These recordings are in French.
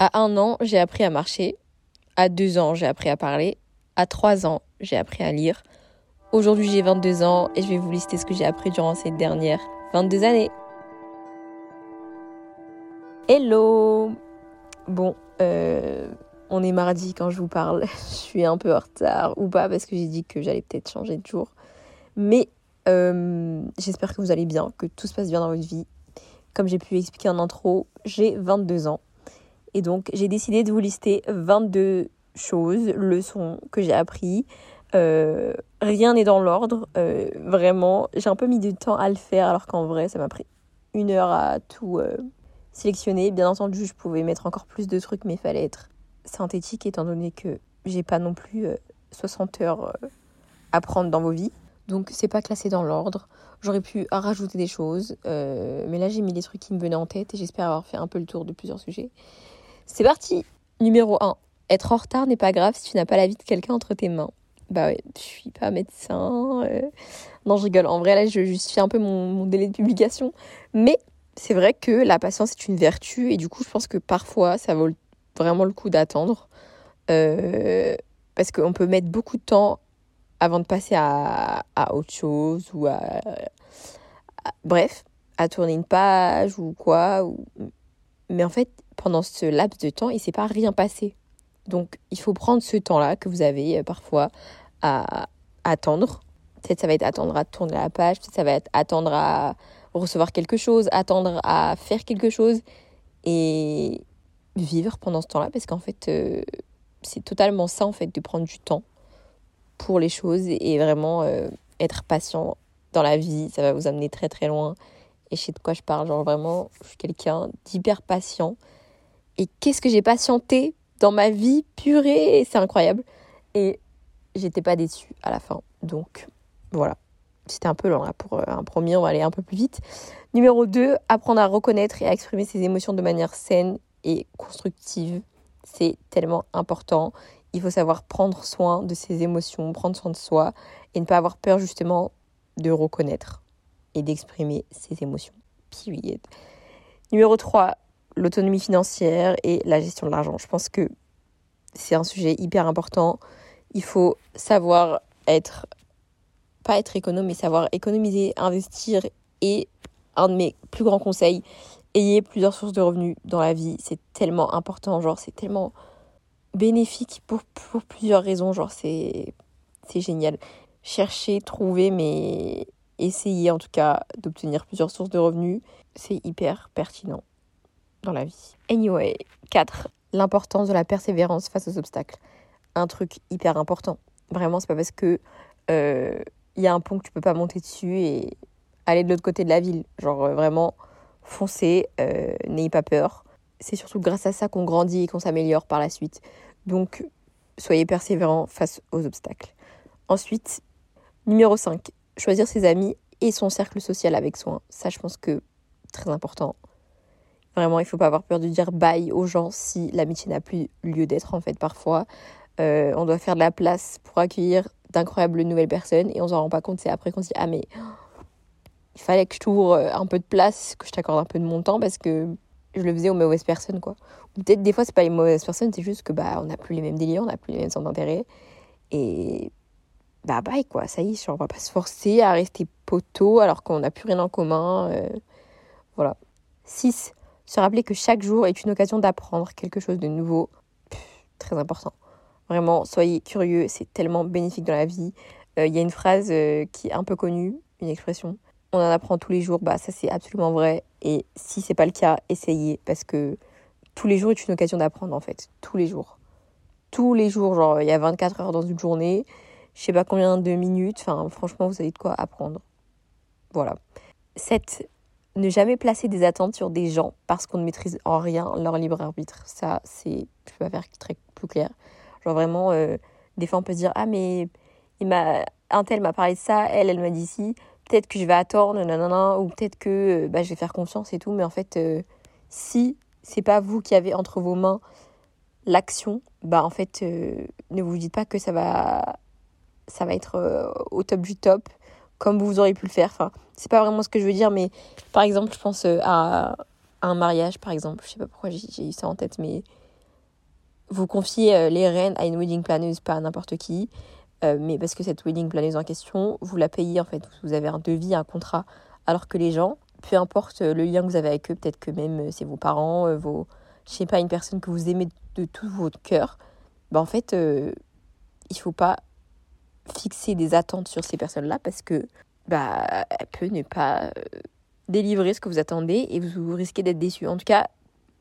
À un an, j'ai appris à marcher. À deux ans, j'ai appris à parler. À trois ans, j'ai appris à lire. Aujourd'hui, j'ai 22 ans et je vais vous lister ce que j'ai appris durant ces dernières 22 années. Hello Bon, euh, on est mardi quand je vous parle. je suis un peu en retard ou pas parce que j'ai dit que j'allais peut-être changer de jour. Mais euh, j'espère que vous allez bien, que tout se passe bien dans votre vie. Comme j'ai pu expliquer en intro, j'ai 22 ans. Et donc, j'ai décidé de vous lister 22 choses, leçons que j'ai appris. Euh, rien n'est dans l'ordre, euh, vraiment. J'ai un peu mis du temps à le faire, alors qu'en vrai, ça m'a pris une heure à tout sélectionner. Bien entendu, je pouvais mettre encore plus de trucs, mais il fallait être synthétique, étant donné que j'ai pas non plus 60 heures à prendre dans vos vies. Donc c'est pas classé dans l'ordre. J'aurais pu rajouter des choses, euh, mais là j'ai mis les trucs qui me venaient en tête et j'espère avoir fait un peu le tour de plusieurs sujets. C'est parti Numéro 1. Être en retard n'est pas grave si tu n'as pas la vie de quelqu'un entre tes mains. Bah ouais, je suis pas médecin. Euh. Non, je rigole. En vrai, là, je justifie un peu mon, délai de publication. Mais c'est vrai que la patience est une vertu et du coup, je pense que parfois, ça vaut vraiment le coup d'attendre. Euh, parce qu'on peut mettre beaucoup de temps avant de passer à, autre chose ou à, bref, à tourner une page ou quoi. Mais en fait, pendant ce laps de temps, il ne s'est pas rien passé. Donc, il faut prendre ce temps-là que vous avez euh, parfois à, attendre. Peut-être ça va être attendre à tourner la page, peut-être ça va être attendre à recevoir quelque chose, attendre à faire quelque chose et vivre pendant ce temps-là parce qu'en fait, euh, c'est totalement ça en fait de prendre du temps pour les choses et vraiment euh, être patient dans la vie, ça va vous amener très très loin. Et je sais de quoi je parle, genre vraiment, je suis quelqu'un d'hyper patient. Et qu'est-ce que j'ai patienté dans ma vie purée, c'est incroyable. Et j'étais pas déçue à la fin. Donc voilà, c'était un peu lent là pour euh, un premier, on va aller un peu plus vite. Numéro 2, apprendre à reconnaître et à exprimer ses émotions de manière saine et constructive. C'est tellement important il faut savoir prendre soin de ses émotions, prendre soin de soi et ne pas avoir peur justement de reconnaître et d'exprimer ses émotions. Numéro 3, l'autonomie financière et la gestion de l'argent. Je pense que c'est un sujet hyper important. Il faut savoir être, pas être économe, mais savoir économiser, investir. Et un de mes plus grands conseils, ayez plusieurs sources de revenus dans la vie. C'est tellement important. Genre, c'est tellement bénéfique pour, pour plusieurs raisons. Genre, c'est génial. Chercher, trouver, mais essayer en tout cas d'obtenir plusieurs sources de revenus, c'est hyper pertinent dans la vie. Anyway, 4. L'importance de la persévérance face aux obstacles. Un truc hyper important. Vraiment, c'est pas parce que il euh, y a un pont que tu peux pas monter dessus et aller de l'autre côté de la ville. Genre euh, vraiment, foncez, euh, n'ayez pas peur c'est surtout grâce à ça qu'on grandit et qu'on s'améliore par la suite. Donc, soyez persévérants face aux obstacles. Ensuite, numéro 5, choisir ses amis et son cercle social avec soin. Ça, je pense que très important. Vraiment, il faut pas avoir peur de dire bye aux gens si l'amitié n'a plus lieu d'être, en fait, parfois. Euh, on doit faire de la place pour accueillir d'incroyables nouvelles personnes et on s'en rend pas compte. C'est après qu'on se dit Ah, mais il fallait que je t'ouvre un peu de place, que je t'accorde un peu de mon temps parce que je le faisais aux mauvaises personnes, quoi. Peut-être des fois, c'est pas les mauvaises personnes, c'est juste que bah, on n'a plus les mêmes délires, on n'a plus les mêmes centres d'intérêt. Et bah, bye, quoi. Ça y est, genre, on va pas se forcer à rester poteau alors qu'on n'a plus rien en commun. Euh, voilà. 6. Se rappeler que chaque jour est une occasion d'apprendre quelque chose de nouveau. très important. Vraiment, soyez curieux, c'est tellement bénéfique dans la vie. Euh, il y a une phrase euh, qui est un peu connue, une expression on en apprend tous les jours, bah ça c'est absolument vrai. Et si c'est pas le cas, essayez parce que tous les jours est une occasion d'apprendre en fait, tous les jours. Tous les jours, genre il y a 24 heures dans une journée, je sais pas combien de minutes, enfin franchement vous avez de quoi apprendre. Voilà. 7. Ne jamais placer des attentes sur des gens parce qu'on ne maîtrise en rien leur libre arbitre. Ça, c'est, je peux faire très plus clair. Genre vraiment, euh, des fois on peut se dire ah mais il m'a, un tel m'a parlé de ça, elle, elle m'a dit ci peut-être que je vais attendre, nanana, ou peut-être que euh, bah, je vais faire confiance et tout. Mais en fait, euh, si c'est pas vous qui avez entre vos mains l'action, bah en fait, euh, ne vous dites pas que ça va, ça va être au top du top, comme vous auriez pu le faire. Enfin, c'est pas vraiment ce que je veux dire, mais par exemple, je pense à, un mariage, par exemple. Je sais pas pourquoi j'ai eu ça en tête, mais vous confiez les rênes à une wedding planeuse, pas à n'importe qui. mais parce que cette wedding planeuse en question, vous la payez en fait, vous avez un devis, un contrat. Alors que les gens, peu importe le lien que vous avez avec eux, peut-être que même c'est vos parents, vos, je sais pas, une personne que vous aimez de tout votre cœur, bah en fait, il faut pas fixer des attentes sur ces personnes-là parce que bah, elle peut ne pas euh, délivrer ce que vous attendez et vous risquez d'être déçu. En tout cas,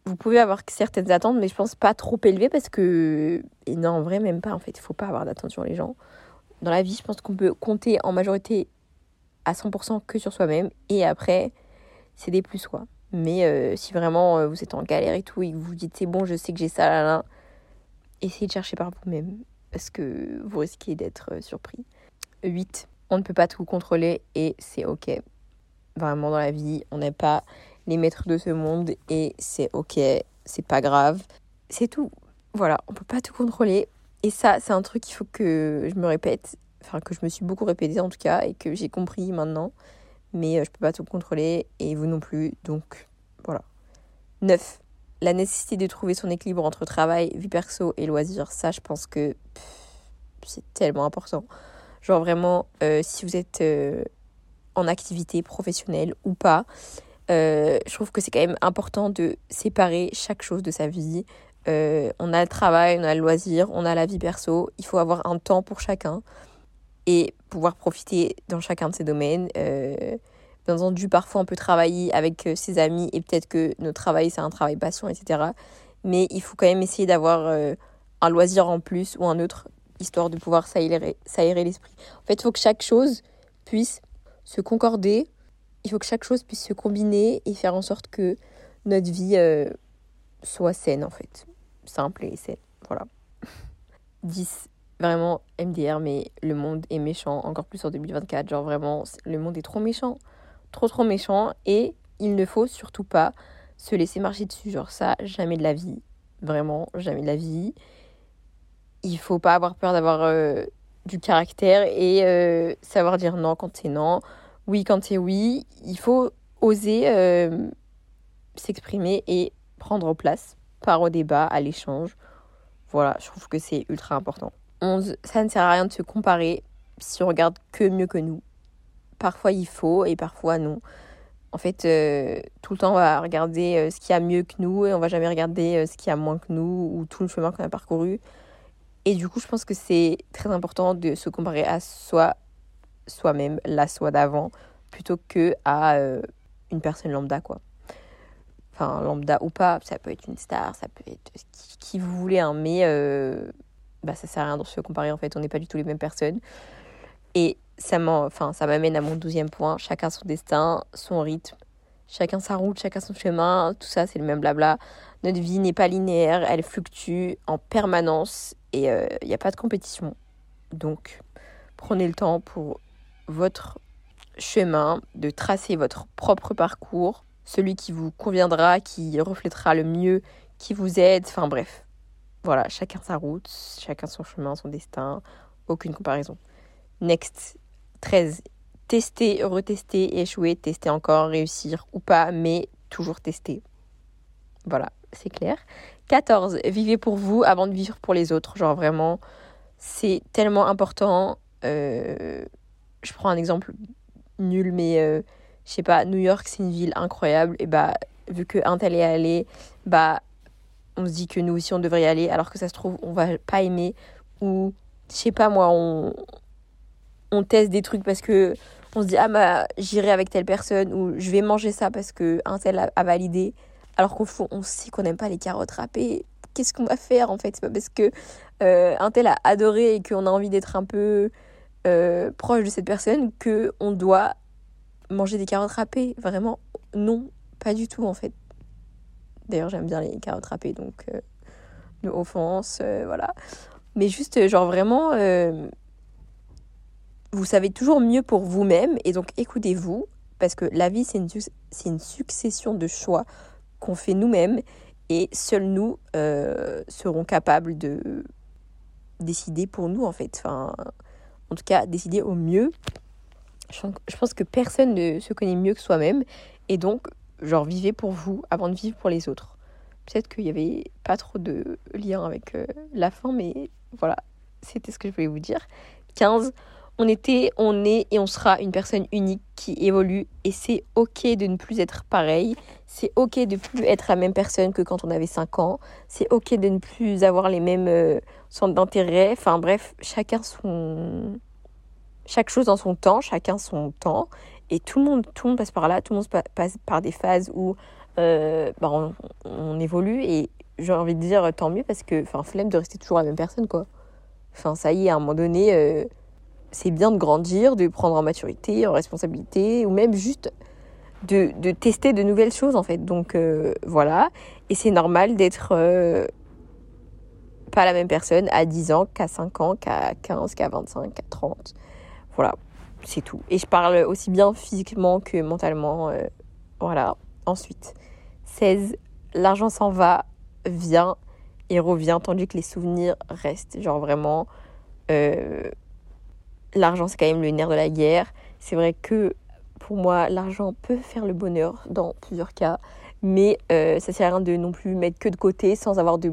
vous pouvez avoir certaines attentes, mais je pense pas trop élevées parce que. Et non, en vrai, même pas. En fait, il faut pas avoir d'attentes sur les gens. Dans la vie, je pense qu'on peut compter en majorité à 100% que sur soi-même et après, c'est des plus quoi. Mais euh, si vraiment euh, vous êtes en galère et tout et que vous vous dites c'est bon, je sais que j'ai ça là là, essayez de chercher par vous-même parce que vous risquez d'être euh, surpris. 8. On ne peut pas tout contrôler et c'est ok. Vraiment dans la vie, on n'est pas les maîtres de ce monde et c'est ok, c'est pas grave. C'est tout. Voilà, on peut pas tout contrôler. Et ça, c'est un truc qu'il faut que je me répète, enfin que je me suis beaucoup répété en tout cas et que j'ai compris maintenant. Mais euh, je peux pas tout contrôler et vous non plus. Donc voilà. 9 la nécessité de trouver son équilibre entre travail, vie perso et loisirs, ça je pense que c'est tellement important. Genre vraiment, euh, si vous êtes euh, en activité professionnelle ou pas, euh, je trouve que c'est quand même important de séparer chaque chose de sa vie. on a le travail, on a le loisir, on a la vie perso. Il faut avoir un temps pour chacun et pouvoir profiter dans chacun de ces domaines. Bien entendu, parfois on peut travailler avec euh, ses amis et peut-être que notre travail c'est un travail passion, etc. Mais il faut quand même essayer d'avoir euh, un loisir en plus ou un autre, histoire de pouvoir s'aérer, l'esprit. En fait, il faut que chaque chose puisse se concorder, il faut que chaque chose puisse se combiner et faire en sorte que notre vie euh, soit saine en fait. Simple et saine. Voilà. 10. Vraiment MDR, mais le monde est méchant, encore plus en 2024. Genre vraiment, le monde est trop méchant trop trop méchant et il ne faut surtout pas se laisser marcher dessus. Genre ça, jamais de la vie. Vraiment, jamais de la vie. Il faut pas avoir peur d'avoir euh, du caractère et euh, savoir dire non quand c'est non, oui quand c'est oui. Il faut oser euh, s'exprimer et prendre place par au débat, à l'échange. Voilà, je trouve que c'est ultra important. 11. Ça ne sert à rien de se comparer si on regarde que mieux que nous parfois il faut et parfois non. En fait, euh, tout le temps, on va regarder euh, ce qui a mieux que nous et on va jamais regarder euh, ce qui a moins que nous ou tout le chemin qu'on a parcouru. Et du coup, je pense que c'est très important de se comparer à soi, soi-même, la soi d'avant, plutôt que à une personne lambda, quoi. Enfin, lambda ou pas, ça peut être une star, ça peut être qui, qui vous voulez, hein, mais bah, ça sert à rien de se comparer, en fait, on n'est pas du tout les mêmes personnes. Et ça m'amène à mon douzième point. Chacun son destin, son rythme. Chacun sa route, chacun son chemin. Tout ça, c'est le même blabla. Notre vie n'est pas linéaire, elle fluctue en permanence et il euh, n'y a pas de compétition. Donc, prenez le temps pour votre chemin, de tracer votre propre parcours, celui qui vous conviendra, qui reflètera le mieux, qui vous aide. Enfin bref, voilà, chacun sa route, chacun son chemin, son destin, aucune comparaison. Next, 13. Tester, retester, échouer, tester encore, réussir ou pas, mais toujours tester. Voilà, c'est clair. 14. Vivez pour vous avant de vivre pour les autres. Genre vraiment, c'est tellement important. Euh, je prends un exemple nul, mais euh, je sais pas, New York, c'est une ville incroyable. Et bah, vu qu'un tel est allé, bah, on se dit que nous aussi on devrait y aller, alors que ça se trouve, on va pas aimer. Ou, je sais pas moi, on, on teste des trucs parce que on se dit ah bah j'irai avec telle personne ou je vais manger ça parce que un tel a, validé. Alors qu'au fond on sait qu'on n'aime pas les carottes râpées. Qu'est-ce qu'on va faire en fait? C'est pas parce que euh, un tel a adoré et qu'on a envie d'être un peu euh, proche de cette personne que on doit manger des carottes râpées. Vraiment non pas du tout en fait. D'ailleurs j'aime bien les carottes râpées donc euh, offense voilà. Mais juste genre vraiment vous savez toujours mieux pour vous-même et donc écoutez-vous parce que la vie c'est une, une succession de choix qu'on fait nous-mêmes et seuls nous euh, serons capables de décider pour nous en fait. Enfin, en tout cas, décider au mieux. Je pense que personne ne se connaît mieux que soi-même et donc, genre, vivez pour vous avant de vivre pour les autres. Peut-être qu'il n'y avait pas trop de lien avec euh, la fin, mais voilà, c'était ce que je voulais vous dire. 15. On était, on est et on sera une personne unique qui évolue et c'est ok de ne plus être pareil. C'est ok de plus être la même personne que quand on avait 5 ans. C'est ok de ne plus avoir les mêmes euh, centres d'intérêt. Enfin bref, chacun son... Chaque chose en son temps, chacun son temps. Et tout le monde, tout le monde passe par là, tout le monde passe par des phases où euh, bah on, on, évolue et j'ai envie de dire tant mieux parce que, enfin, flemme de rester toujours la même personne, quoi. Enfin, ça y est, à un moment donné, euh, c'est bien de grandir, de prendre en maturité, en responsabilité, ou même juste de, de tester de nouvelles choses, en fait. Donc, euh, voilà. Et c'est normal d'être pas la même personne à 10 ans qu'à 5 ans, qu'à 15, qu'à 25, qu'à 30. Voilà, c'est tout. Et je parle aussi bien physiquement que mentalement. voilà. Ensuite, 16. L'argent s'en va, vient et revient, tandis que les souvenirs restent. Genre vraiment, euh, l'argent c'est quand même le nerf de la guerre. C'est vrai que pour moi, l'argent peut faire le bonheur dans plusieurs cas, mais euh, ça sert à rien de non plus mettre que de côté sans avoir de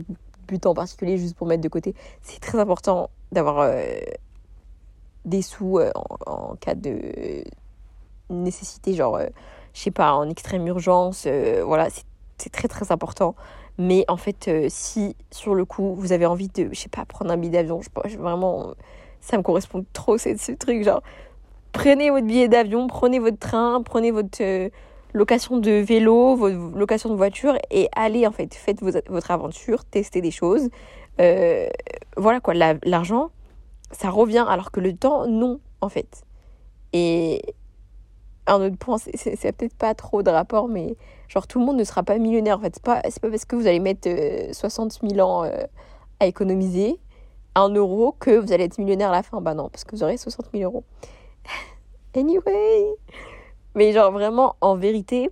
but en particulier juste pour mettre de côté. C'est très important d'avoir euh, des sous en, en, cas de nécessité, genre je sais pas, en extrême urgence. Euh, voilà, c'est très très important. Mais en fait, euh, si sur le coup, vous avez envie de, je sais pas, prendre un billet d'avion, je, sais vraiment, ça me correspond trop, c'est ce truc. Genre, prenez votre billet d'avion, prenez votre train, prenez votre euh, location de vélo, votre location de voiture et allez, en fait, faites votre aventure, testez des choses. voilà quoi, l'argent, ça revient alors que le temps, non, en fait. Et, un autre point, c'est peut-être pas trop de rapport, mais genre tout le monde ne sera pas millionnaire en fait. C'est pas, pas parce que vous allez mettre 60 euh, 000 ans euh, à économiser un euro que vous allez être millionnaire à la fin. Bah non, parce que vous aurez 60 000 euros. anyway! Mais genre vraiment, en vérité,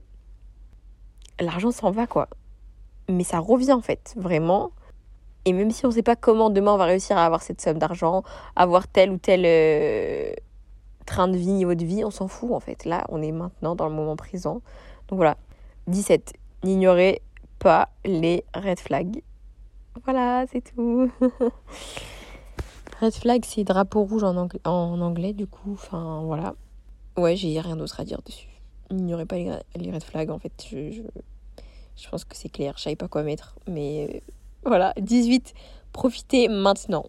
l'argent s'en va quoi. Mais ça revient en fait, vraiment. Et même si on ne sait pas comment demain on va réussir à avoir cette somme d'argent, avoir tel ou tel euh, train de vie, niveau de vie, on s'en fout en fait. Là, on est maintenant dans le moment présent. Donc voilà. 17. N'ignorez pas les red flags. Voilà, c'est tout. red flag, c'est drapeau rouge en anglais, du coup. Enfin, voilà. Ouais, j'ai rien d'autre à dire dessus. N'ignorez pas les, red flags, en fait. Je, je, je pense que c'est clair. Je savais pas quoi mettre. Mais euh, voilà. 18. Profitez maintenant.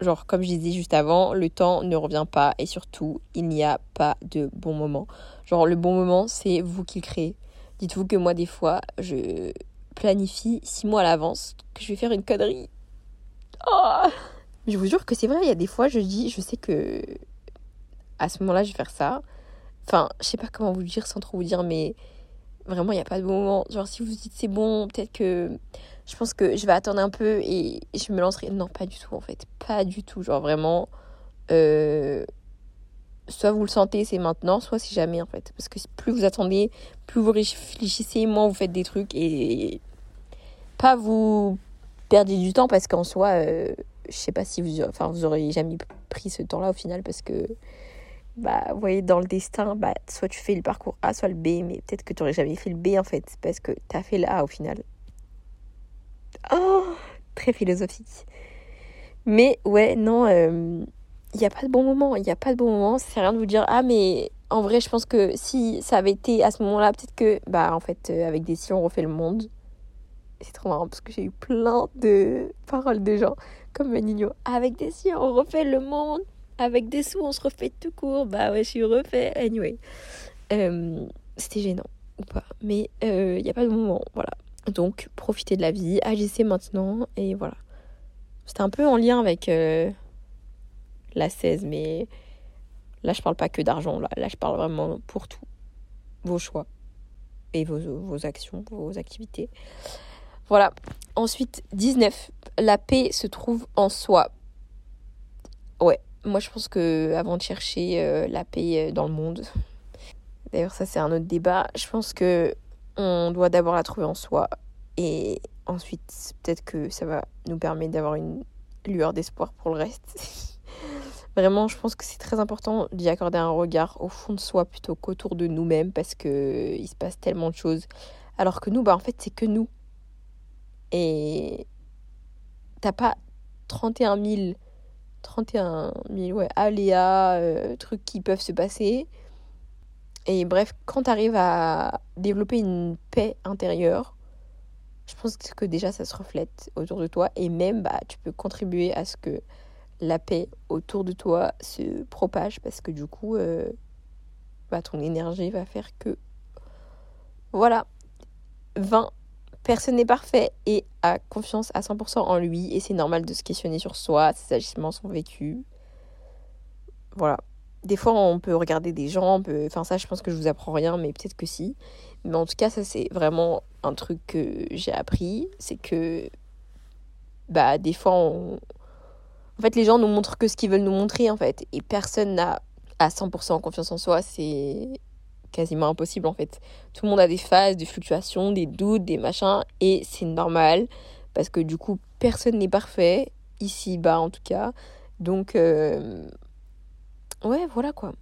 Genre, comme je disais juste avant, le temps ne revient pas et surtout, il n'y a pas de bon moment. Genre, le bon moment, c'est vous qui le créez. Dites-vous que moi, des fois, je planifie six mois à l'avance que je vais faire une connerie. Oh je vous jure que c'est vrai, il y a des fois, je dis, je sais que à ce moment-là, je vais faire ça. Enfin, je sais pas comment vous le dire sans trop vous dire, mais vraiment, il n'y a pas de bon moment. Genre, si vous dites c'est bon, peut-être que je pense que je vais attendre un peu et je me lancerai. Non, pas du tout en fait. Pas du tout. Genre vraiment, euh, soit vous le sentez, c'est maintenant, soit c'est jamais en fait. Parce que plus vous attendez, plus vous réfléchissez, moins vous faites des trucs et pas vous perdez du temps parce qu'en soi, euh, je sais pas si vous, enfin, vous aurez jamais pris ce temps-là au final parce que bah, vous voyez, dans le destin, bah, soit tu fais le parcours A, soit le B, mais peut-être que tu n'aurais jamais fait le B en fait, parce que tu as fait le A au final. Oh, très philosophique. Mais ouais, non, il euh, n'y a pas de bon moment. Il n'y a pas de bon moment. C'est rien de vous dire, ah, mais en vrai, je pense que si ça avait été à ce moment-là, peut-être que, bah, en fait, euh, avec des si, on refait le monde. C'est trop marrant parce que j'ai eu plein de paroles de gens comme Nino. Avec des si, on refait le monde. Avec des sous, on se refait tout court. Bah ouais, je suis refait. Anyway. Euh, c'était gênant ou pas. Mais il n'y a pas de moment. Voilà. Donc, profitez de la vie, agissez maintenant, et voilà. C'était un peu en lien avec euh, la 16, mais là, je parle pas que d'argent, là. là, je parle vraiment pour tout. Vos choix et vos, vos actions, vos activités. Voilà. Ensuite, 19. La paix se trouve en soi. Ouais, moi je pense que avant de chercher euh, la paix euh, dans le monde, d'ailleurs ça c'est un autre débat, je pense que on doit d'abord la trouver en soi et ensuite peut-être que ça va nous permettre d'avoir une lueur d'espoir pour le reste. Vraiment, je pense que c'est très important d'y accorder un regard au fond de soi plutôt qu'autour de nous-mêmes parce que il se passe tellement de choses. Alors que nous, bah en fait, c'est que nous. et t'as pas 31 000, 31 000 ouais, aléas, euh, trucs qui peuvent se passer. Et bref, quand tu arrives à développer une paix intérieure, je pense que déjà ça se reflète autour de toi et même bah, tu peux contribuer à ce que la paix autour de toi se propage parce que du coup, euh, bah, ton énergie va faire que... Voilà. 20. Personne n'est parfait et a confiance à 100% en lui et c'est normal de se questionner sur soi, ses agissements, son vécu. Voilà. Des fois, on peut regarder des gens, peut... enfin ça, je pense que je vous apprends rien, mais peut-être que si. Mais en tout cas, ça, c'est vraiment un truc que j'ai appris, c'est que, bah, des fois, on... en fait, les gens nous montrent que ce qu'ils veulent nous montrer, en fait, et personne n'a à 100% confiance en soi, c'est quasiment impossible, en fait. Tout le monde a des phases, des fluctuations, des doutes, des machins, et c'est normal, parce que du coup, personne n'est parfait, ici, bas, en tout cas. Donc, euh, ouais, voilà quoi.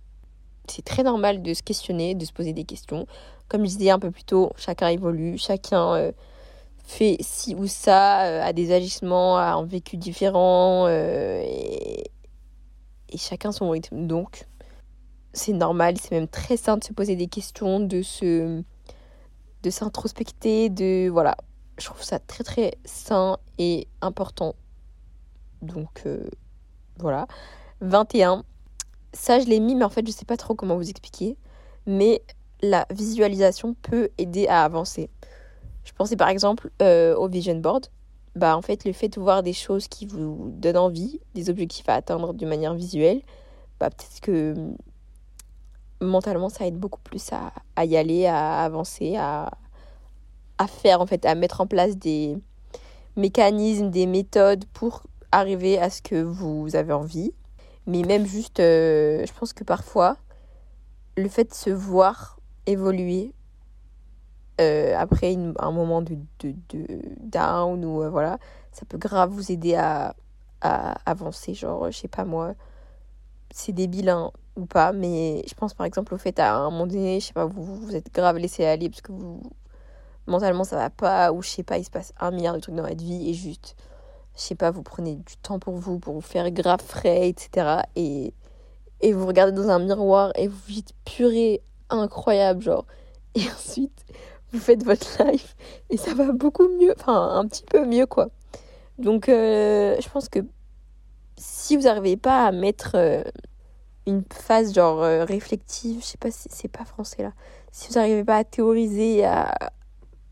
C'est très normal de se questionner, de se poser des questions. Comme je disais un peu plus tôt, chacun évolue, chacun euh, fait ci ou ça, euh, a des agissements, a un vécu différent, euh, et, chacun son rythme. Donc, c'est normal, c'est même très sain de se poser des questions, de se de s'introspecter, de voilà. Je trouve ça très très sain et important. Donc voilà. 21 ça, je l'ai mis, mais en fait, je sais pas trop comment vous expliquer. Mais la visualisation peut aider à avancer. Je pensais par exemple euh, au vision board. Bah, en fait, le fait de voir des choses qui vous donnent envie, des objectifs à atteindre de manière visuelle, bah, peut-être que hum, mentalement, ça aide beaucoup plus à, à y aller, à avancer, à, à faire, en fait, à mettre en place des mécanismes, des méthodes pour arriver à ce que vous avez envie. Mais même juste, euh, je pense que parfois, le fait de se voir évoluer euh, après un moment de, down ou euh, voilà, ça peut grave vous aider à, à avancer. Genre, je sais pas moi, c'est débile hein, ou pas, mais je pense par exemple au fait à un moment donné, je sais pas, vous, vous êtes grave laissé aller parce que vous mentalement ça va pas, ou je sais pas, il se passe un milliard de trucs dans votre vie et juste je sais pas, vous prenez du temps pour vous, pour vous faire grave frais, etc. Et, et vous regardez dans un miroir et vous dites purée, incroyable, genre. Et ensuite, vous faites votre life et ça va beaucoup mieux, enfin un petit peu mieux, quoi. Donc, euh, je pense que si vous n'arrivez pas à mettre euh, une phase genre euh, réflective, je sais pas si c'est pas français là, si vous n'arrivez pas à théoriser, à,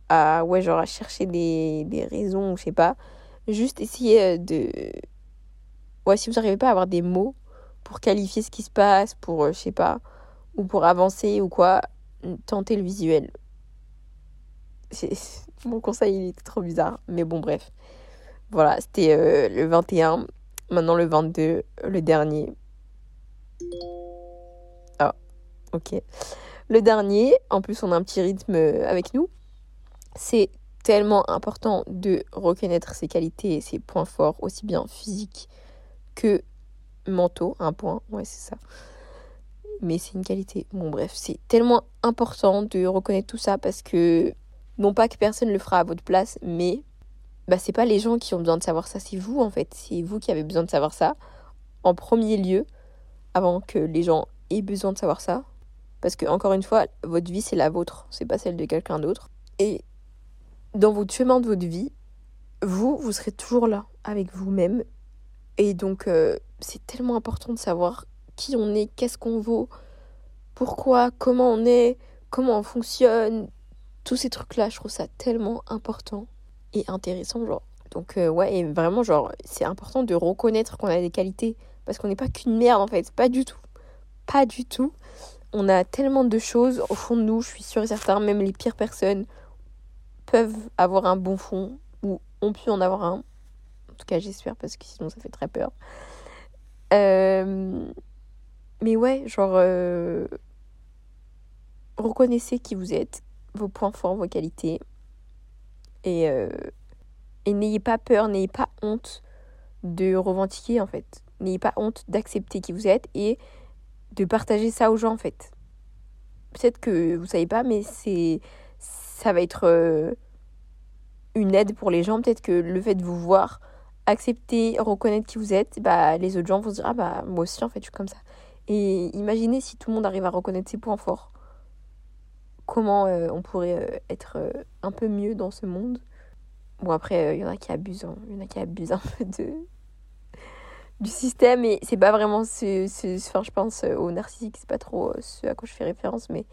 à, ouais, genre à chercher des, des raisons, je sais pas, juste essayer euh, de... Ouais, si vous n'arrivez pas à avoir des mots pour qualifier ce qui se passe, pour, je sais pas, ou pour avancer ou quoi, tentez le visuel. Mon conseil, il était trop bizarre. Mais bon, bref. Voilà, c'était euh, le 21. Maintenant, le 22, le dernier. Ah, ok. Le dernier, en plus, on a un petit rythme avec nous. C'est tellement important de reconnaître ses qualités et ses points forts, aussi bien physiques que mentaux. Un point, ouais, c'est ça. Mais c'est une qualité. Bon, bref, c'est tellement important de reconnaître tout ça parce que, non pas que personne le fera à votre place, mais bah, c'est pas les gens qui ont besoin de savoir ça, c'est vous en fait. C'est vous qui avez besoin de savoir ça en premier lieu, avant que les gens aient besoin de savoir ça. Parce que, encore une fois, votre vie, c'est la vôtre, c'est pas celle de quelqu'un d'autre. Et dans votre chemin de votre vie, vous, vous serez toujours là avec vous-même. Et donc, euh, c'est tellement important de savoir qui on est, qu'est-ce qu'on vaut, pourquoi, comment on est, comment on fonctionne. Tous ces trucs-là, je trouve ça tellement important et intéressant, genre. Donc, euh, ouais, et vraiment, genre, c'est important de reconnaître qu'on a des qualités. Parce qu'on n'est pas qu'une merde, en fait. Pas du tout. Pas du tout. On a tellement de choses au fond de nous, je suis sûre et certain, même les pires personnes peuvent avoir un bon fond ou ont pu en avoir un. En tout cas, j'espère parce que sinon ça fait très peur. Euh, mais ouais, genre, euh, reconnaissez qui vous êtes, vos points forts, vos qualités. Et, euh, et n'ayez pas peur, n'ayez pas honte de revendiquer en fait. N'ayez pas honte d'accepter qui vous êtes et de partager ça aux gens en fait. Peut-être que vous savez pas, mais c'est ça va être euh, une aide pour les gens. Peut-être que le fait de vous voir accepter, reconnaître qui vous êtes, bah, les autres gens vont se dire Ah bah moi aussi en fait je suis comme ça. Et imaginez si tout le monde arrive à reconnaître ses points forts. Comment euh, on pourrait euh, être euh, un peu mieux dans ce monde. Bon après, il y en a qui abusent, hein. il y en a qui abusent un peu de du système et c'est pas vraiment ce, ce, enfin je pense au narcissique, c'est pas trop ce à quoi je fais référence mais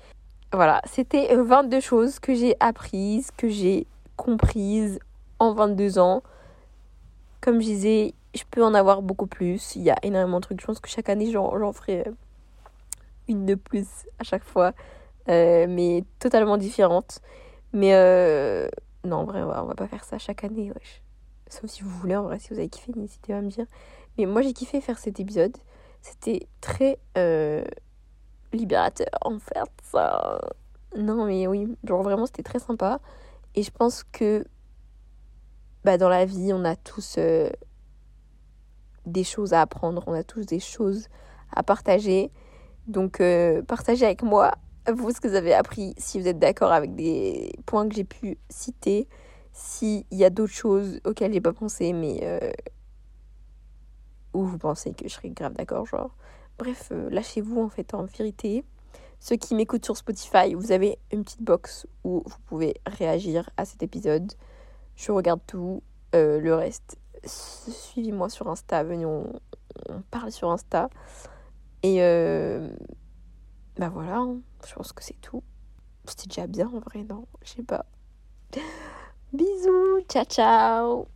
voilà, c'était 22 choses que j'ai apprises, que j'ai comprises en 22 ans comme je disais, je peux en avoir beaucoup plus. Il y a énormément de trucs. Je pense que chaque année, j'en ferai une de plus à chaque fois. Euh, mais totalement différente. Mais euh, non, en vrai, on va, va pas faire ça chaque année. Sauf si vous voulez, en vrai, si vous avez kiffé, n'hésitez pas à me dire. Mais moi, j'ai kiffé faire cet épisode. C'était très libérateur, en fait. Ça... Non, mais oui, genre vraiment, c'était très sympa. Et je pense que bah, dans la vie, on a tous euh, des choses à apprendre, on a tous des choses à partager. Donc, euh, partagez avec moi, vous, ce que vous avez appris, si vous êtes d'accord avec des points que j'ai pu citer, s'il y a d'autres choses auxquelles j'ai pas pensé, mais euh, où vous pensez que je serais grave d'accord, genre. Bref, lâchez-vous en fait en vérité. Ceux qui m'écoutent sur Spotify, vous avez une petite box où vous pouvez réagir à cet épisode. Je regarde tout. Euh, le reste, suivez-moi sur Insta. Venez, on, parle sur Insta. Et euh, bah voilà, hein. je pense que c'est tout. C'était déjà bien en vrai, non? Je sais pas. Bisous, ciao ciao